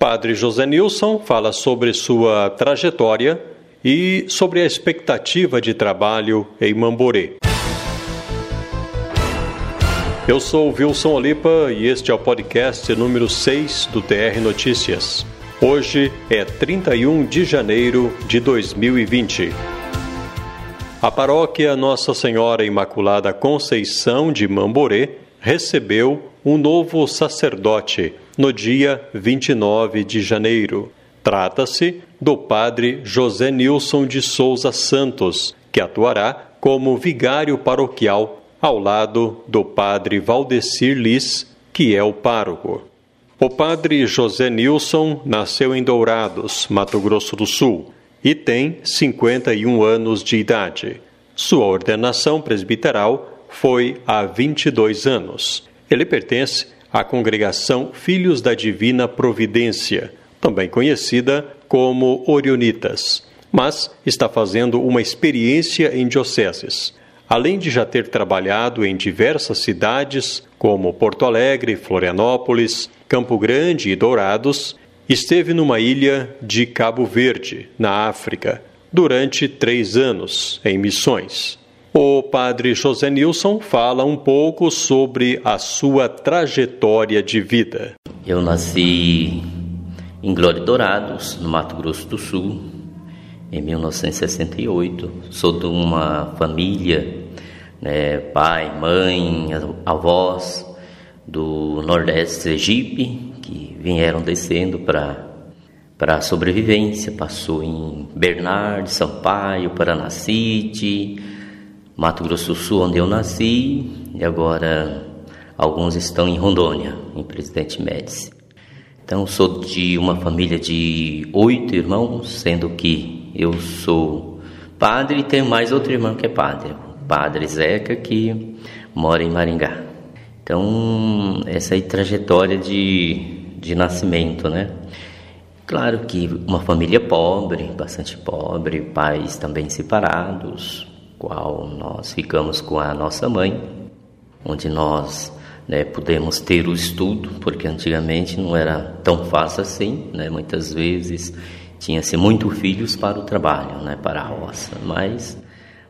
Padre José Nilson fala sobre sua trajetória e sobre a expectativa de trabalho em Mamborê. Eu sou Wilson Olipa e este é o podcast número 6 do TR Notícias. Hoje é 31 de janeiro de 2020. A paróquia Nossa Senhora Imaculada Conceição de Mamborê recebeu um novo sacerdote no dia 29 de janeiro. Trata-se do padre José Nilson de Souza Santos, que atuará como vigário paroquial ao lado do padre Valdecir Liz, que é o pároco. O padre José Nilson nasceu em Dourados, Mato Grosso do Sul, e tem 51 anos de idade. Sua ordenação presbiteral foi há 22 anos. Ele pertence à congregação Filhos da Divina Providência, também conhecida como Orionitas, mas está fazendo uma experiência em dioceses. Além de já ter trabalhado em diversas cidades, como Porto Alegre, Florianópolis, Campo Grande e Dourados, esteve numa ilha de Cabo Verde, na África, durante três anos em missões. O padre José Nilson fala um pouco sobre a sua trajetória de vida. Eu nasci em Glória Dourados, no Mato Grosso do Sul, em 1968. Sou de uma família, né, pai, mãe, avós do Nordeste Egípcio, que vieram descendo para para a sobrevivência. Passou em Bernardo, Sampaio, Paranacite, Mato Grosso do Sul, onde eu nasci, e agora alguns estão em Rondônia, em Presidente Médici. Então, sou de uma família de oito irmãos, sendo que eu sou padre e tenho mais outro irmão que é padre, o padre Zeca, que mora em Maringá. Então, essa aí trajetória de, de nascimento, né? Claro que uma família pobre, bastante pobre, pais também separados, qual nós ficamos com a nossa mãe, onde nós né, pudemos ter o estudo, porque antigamente não era tão fácil assim, né, muitas vezes tinha-se muito filhos para o trabalho, né, para a roça, mas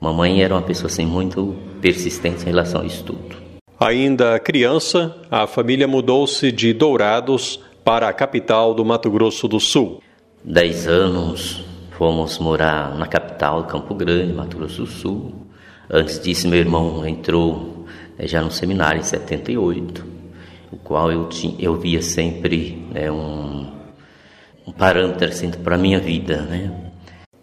mamãe era uma pessoa assim, muito persistente em relação ao estudo. Ainda criança, a família mudou-se de Dourados para a capital do Mato Grosso do Sul. Dez anos Fomos morar na capital, Campo Grande, Mato Grosso do Sul. Antes disso, meu irmão entrou né, já no seminário em 78, o qual eu, tinha, eu via sempre né, um, um parâmetro assim, para a minha vida. Né?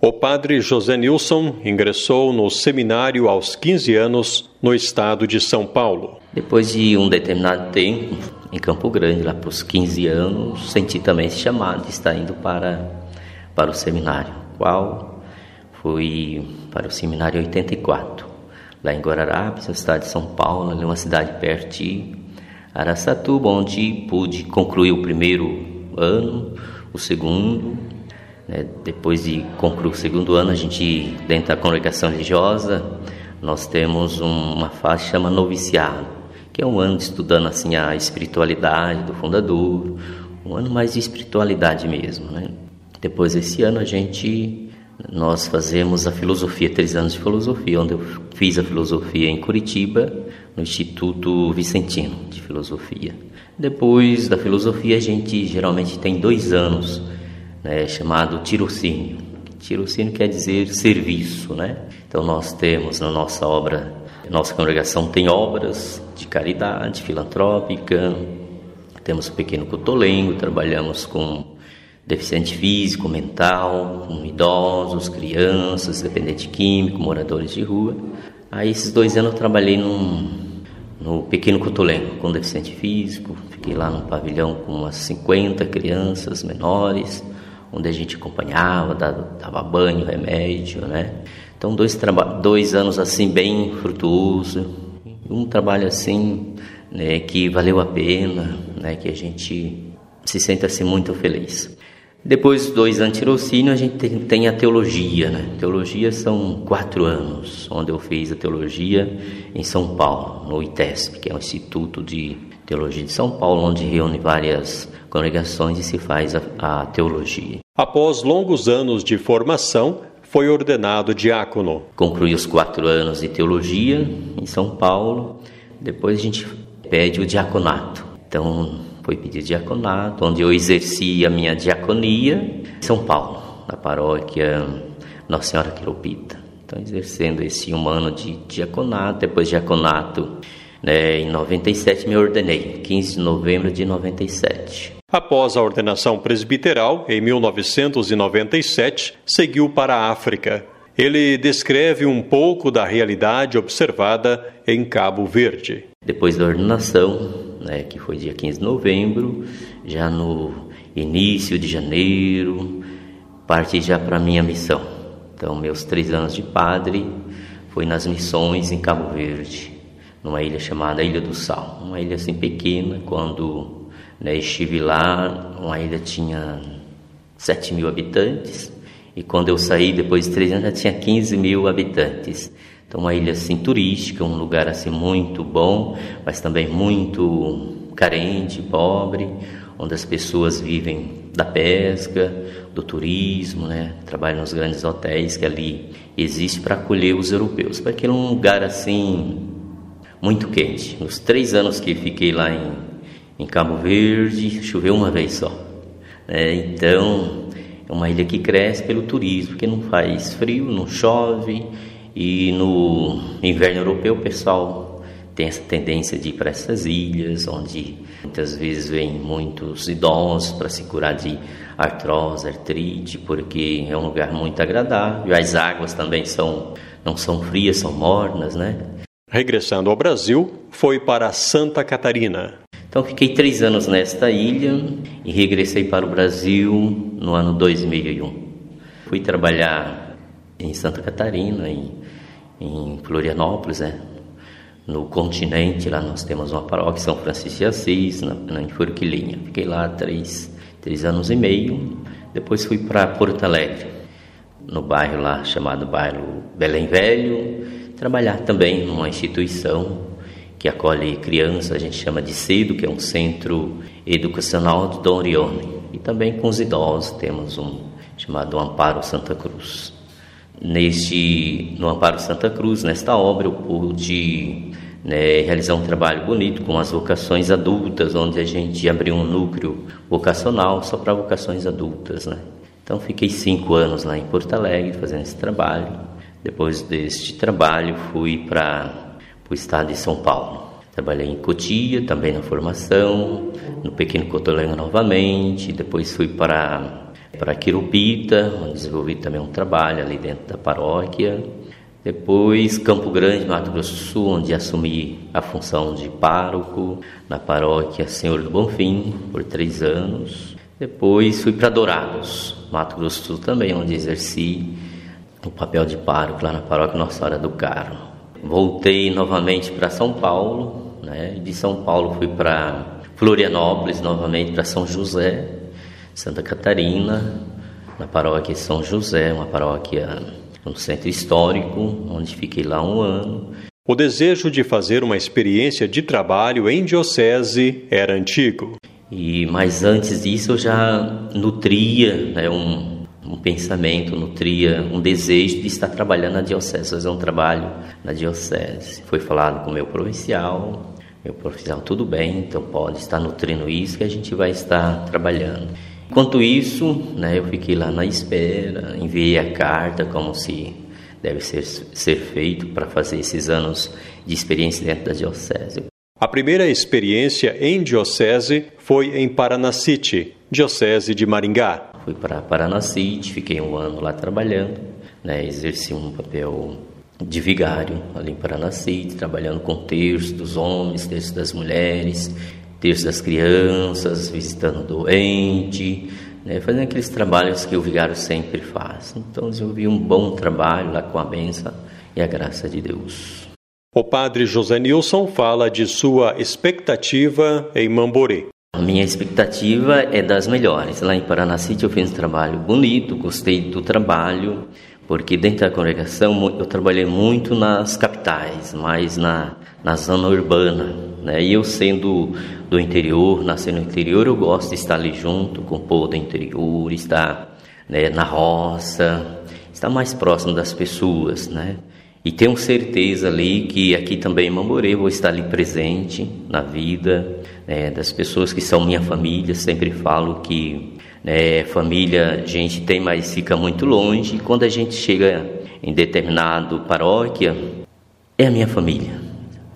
O padre José Nilson ingressou no seminário aos 15 anos no estado de São Paulo. Depois de um determinado tempo em Campo Grande, lá para os 15 anos, senti também esse chamado de estar indo para para o seminário, qual fui para o seminário 84, lá em Guararapes, cidade de São Paulo, ali uma cidade perto de Araçatuba, onde pude concluir o primeiro ano, o segundo, né? depois de concluir o segundo ano, a gente, dentro da congregação religiosa, nós temos uma fase que chama noviciado, que é um ano estudando assim a espiritualidade do fundador, um ano mais de espiritualidade mesmo, né? Depois desse ano a gente nós fazemos a filosofia, três anos de filosofia, onde eu fiz a filosofia em Curitiba, no Instituto Vicentino de Filosofia. Depois da filosofia a gente geralmente tem dois anos, né, chamado tirocínio. Tirocínio quer dizer serviço, né? Então nós temos na nossa obra, nossa congregação tem obras de caridade filantrópica, temos o Pequeno Cotolengo, trabalhamos com deficiente físico, mental, com idosos, crianças, dependente químico, moradores de rua. Aí esses dois anos eu trabalhei num, no Pequeno Cotolengo com deficiente físico, fiquei lá num pavilhão com umas 50 crianças menores, onde a gente acompanhava, dava, dava banho, remédio, né? Então dois, dois anos assim bem frutuoso, um trabalho assim né, que valeu a pena, né, que a gente se sente assim muito feliz. Depois dois antirocínio, a gente tem, tem, a teologia, né? Teologia são quatro anos, onde eu fiz a teologia em São Paulo, no ITESP, que é o Instituto de Teologia de São Paulo, onde reúne várias congregações e se faz a, a teologia. Após longos anos de formação, foi ordenado diácono. Concluí os quatro anos de teologia em São Paulo. Depois a gente pede o diaconato. Então foi pedir diaconato, onde eu exerci a minha diaconia em São Paulo, na paróquia Nossa Senhora Quiropita. Então exercendo esse um ano de diaconato, depois diaconato né, em 97 me ordenei, 15 de novembro de 97. Após a ordenação presbiteral, em 1997, seguiu para a África. Ele descreve um pouco da realidade observada em Cabo Verde. Depois da ordenação, né, que foi dia 15 de novembro, já no início de janeiro, parti já para a minha missão. Então, meus três anos de padre foi nas missões em Cabo Verde, numa ilha chamada Ilha do Sal, uma ilha assim pequena, quando né, estive lá, uma ilha tinha 7 mil habitantes e quando eu saí depois de três anos já tinha 15 mil habitantes. Então uma ilha assim turística, um lugar assim muito bom, mas também muito carente, pobre, onde as pessoas vivem da pesca, do turismo, né? Trabalham nos grandes hotéis que ali existe para acolher os europeus. Porque é um lugar assim muito quente. Nos três anos que fiquei lá em em Cabo Verde choveu uma vez só. É, então, é uma ilha que cresce pelo turismo, porque não faz frio, não chove. E no inverno europeu o pessoal tem essa tendência de ir para essas ilhas, onde muitas vezes vêm muitos idosos para se curar de artrose, artrite, porque é um lugar muito agradável. As águas também são não são frias, são mornas, né? Regressando ao Brasil, foi para Santa Catarina. Então fiquei três anos nesta ilha e regressei para o Brasil no ano 2001. Fui trabalhar em Santa Catarina, em, em Florianópolis, né? no continente. Lá nós temos uma paróquia, São Francisco de Assis, na, na, em Forquilinha. Fiquei lá três, três anos e meio. Depois fui para Porto Alegre, no bairro lá chamado bairro Belém Velho, trabalhar também numa instituição que acolhe crianças, a gente chama de CEDO, que é um centro educacional de Dom Orione. E também com os idosos temos um chamado Amparo Santa Cruz. Neste, no Amparo Santa Cruz, nesta obra, eu pude né, realizar um trabalho bonito com as vocações adultas, onde a gente abriu um núcleo vocacional só para vocações adultas. Né? Então, fiquei cinco anos lá em Porto Alegre fazendo esse trabalho. Depois deste trabalho, fui para o estado de São Paulo. Trabalhei em Cotia, também na formação, no Pequeno Cotolengo novamente, depois fui para para Quirupita, onde desenvolvi também um trabalho ali dentro da paróquia. Depois Campo Grande, Mato Grosso do Sul, onde assumi a função de pároco na paróquia Senhor do Bonfim por três anos. Depois fui para Dourados, Mato Grosso do Sul também, onde exerci o papel de pároco lá na paróquia Nossa Senhora do Carmo. Voltei novamente para São Paulo, né? De São Paulo fui para Florianópolis, novamente para São José, Santa Catarina, na paróquia São José, uma paróquia no centro histórico, onde fiquei lá um ano. O desejo de fazer uma experiência de trabalho em diocese era antigo. E mas antes disso eu já nutria né, um, um pensamento, nutria um desejo de estar trabalhando na diocese, fazer um trabalho na diocese. Foi falado com o meu provincial, meu provincial, tudo bem, então pode estar nutrindo isso que a gente vai estar trabalhando. Enquanto isso, né, eu fiquei lá na espera, enviei a carta como se deve ser, ser feito para fazer esses anos de experiência dentro da diocese. A primeira experiência em diocese foi em Paranacite, diocese de Maringá. Fui para Paranacite, fiquei um ano lá trabalhando, né, exerci um papel de vigário ali em Paranacite, trabalhando com terços dos homens, terços das mulheres, terços das crianças, visitando doente, né, fazendo aqueles trabalhos que o vigário sempre faz. Então desenvolvi um bom trabalho lá com a benção e a graça de Deus. O padre José Nilson fala de sua expectativa em Mamborê. A minha expectativa é das melhores. Lá em Paranacite eu fiz um trabalho bonito, gostei do trabalho, porque dentro da congregação eu trabalhei muito nas capitais, mais na, na zona urbana, Né? E eu sendo do interior, nascendo no interior, eu gosto de estar ali junto com o povo do interior, estar né, na roça, estar mais próximo das pessoas, né? E tenho certeza ali que aqui também em Mamorê vou estar ali presente na vida né, das pessoas que são minha família. Sempre falo que né, família a gente tem, mas fica muito longe. E quando a gente chega em determinado paróquia, é a minha família.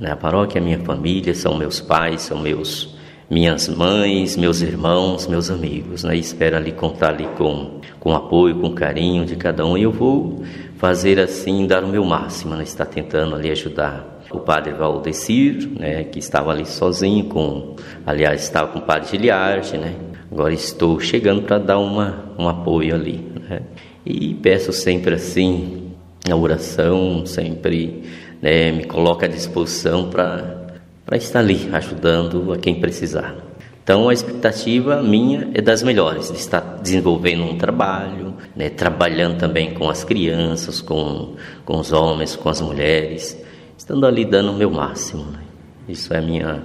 Né? A paróquia é minha família, são meus pais, são meus minhas mães, meus irmãos, meus amigos, né? espero ali contar ali com, com apoio, com carinho de cada um e eu vou fazer assim, dar o meu máximo, né? estar tentando ali ajudar o padre Valdecir, né? que estava ali sozinho com, aliás, estava com o padre Giliardi, né? agora estou chegando para dar uma, um apoio ali, né? e peço sempre assim, a oração, sempre né? me coloca à disposição para estar ali ajudando a quem precisar. Então a expectativa minha é das melhores, de estar desenvolvendo um trabalho, né, trabalhando também com as crianças, com, com os homens, com as mulheres, estando ali dando o meu máximo. Né? Isso é a minha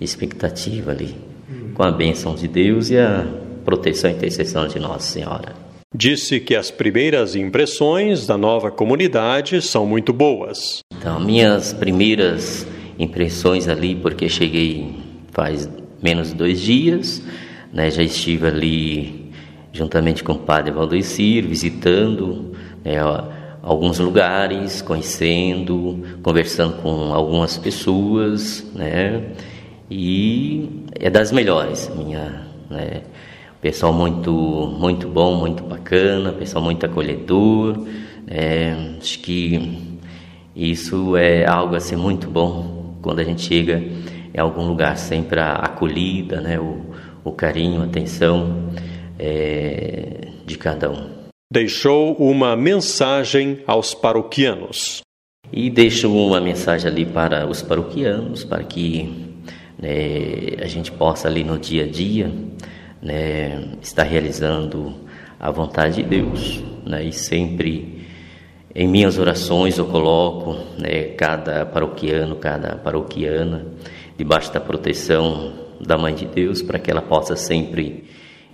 expectativa ali, com a bênção de Deus e a proteção e intercessão de Nossa Senhora. Disse que as primeiras impressões da nova comunidade são muito boas. Então, minhas primeiras impressões ali, porque cheguei faz menos de dois dias, né? já estive ali juntamente com o padre Valdecir, visitando né, alguns lugares, conhecendo, conversando com algumas pessoas, né? E é das melhores, minha, né? Pessoal muito, muito bom, muito bacana, pessoal muito acolhedor. É, acho que isso é algo assim muito bom quando a gente chega em algum lugar, sempre a acolhida, né, o, o carinho, a atenção é, de cada um. Deixou uma mensagem aos paroquianos. E deixo uma mensagem ali para os paroquianos, para que né, a gente possa ali no dia a dia né, estar realizando a vontade de Deus né, e sempre em minhas orações eu coloco né, cada paroquiano, cada paroquiana debaixo da proteção da Mãe de Deus para que ela possa sempre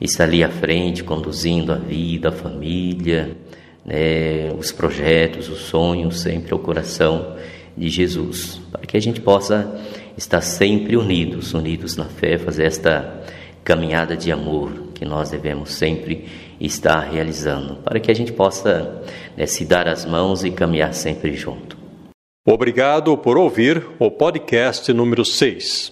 estar ali à frente, conduzindo a vida, a família, né, os projetos, os sonhos, sempre ao coração de Jesus, para que a gente possa estar sempre unidos, unidos na fé, fazer esta caminhada de amor que nós devemos sempre estar realizando, para que a gente possa né, se dar as mãos e caminhar sempre junto. Obrigado por ouvir o podcast número 6.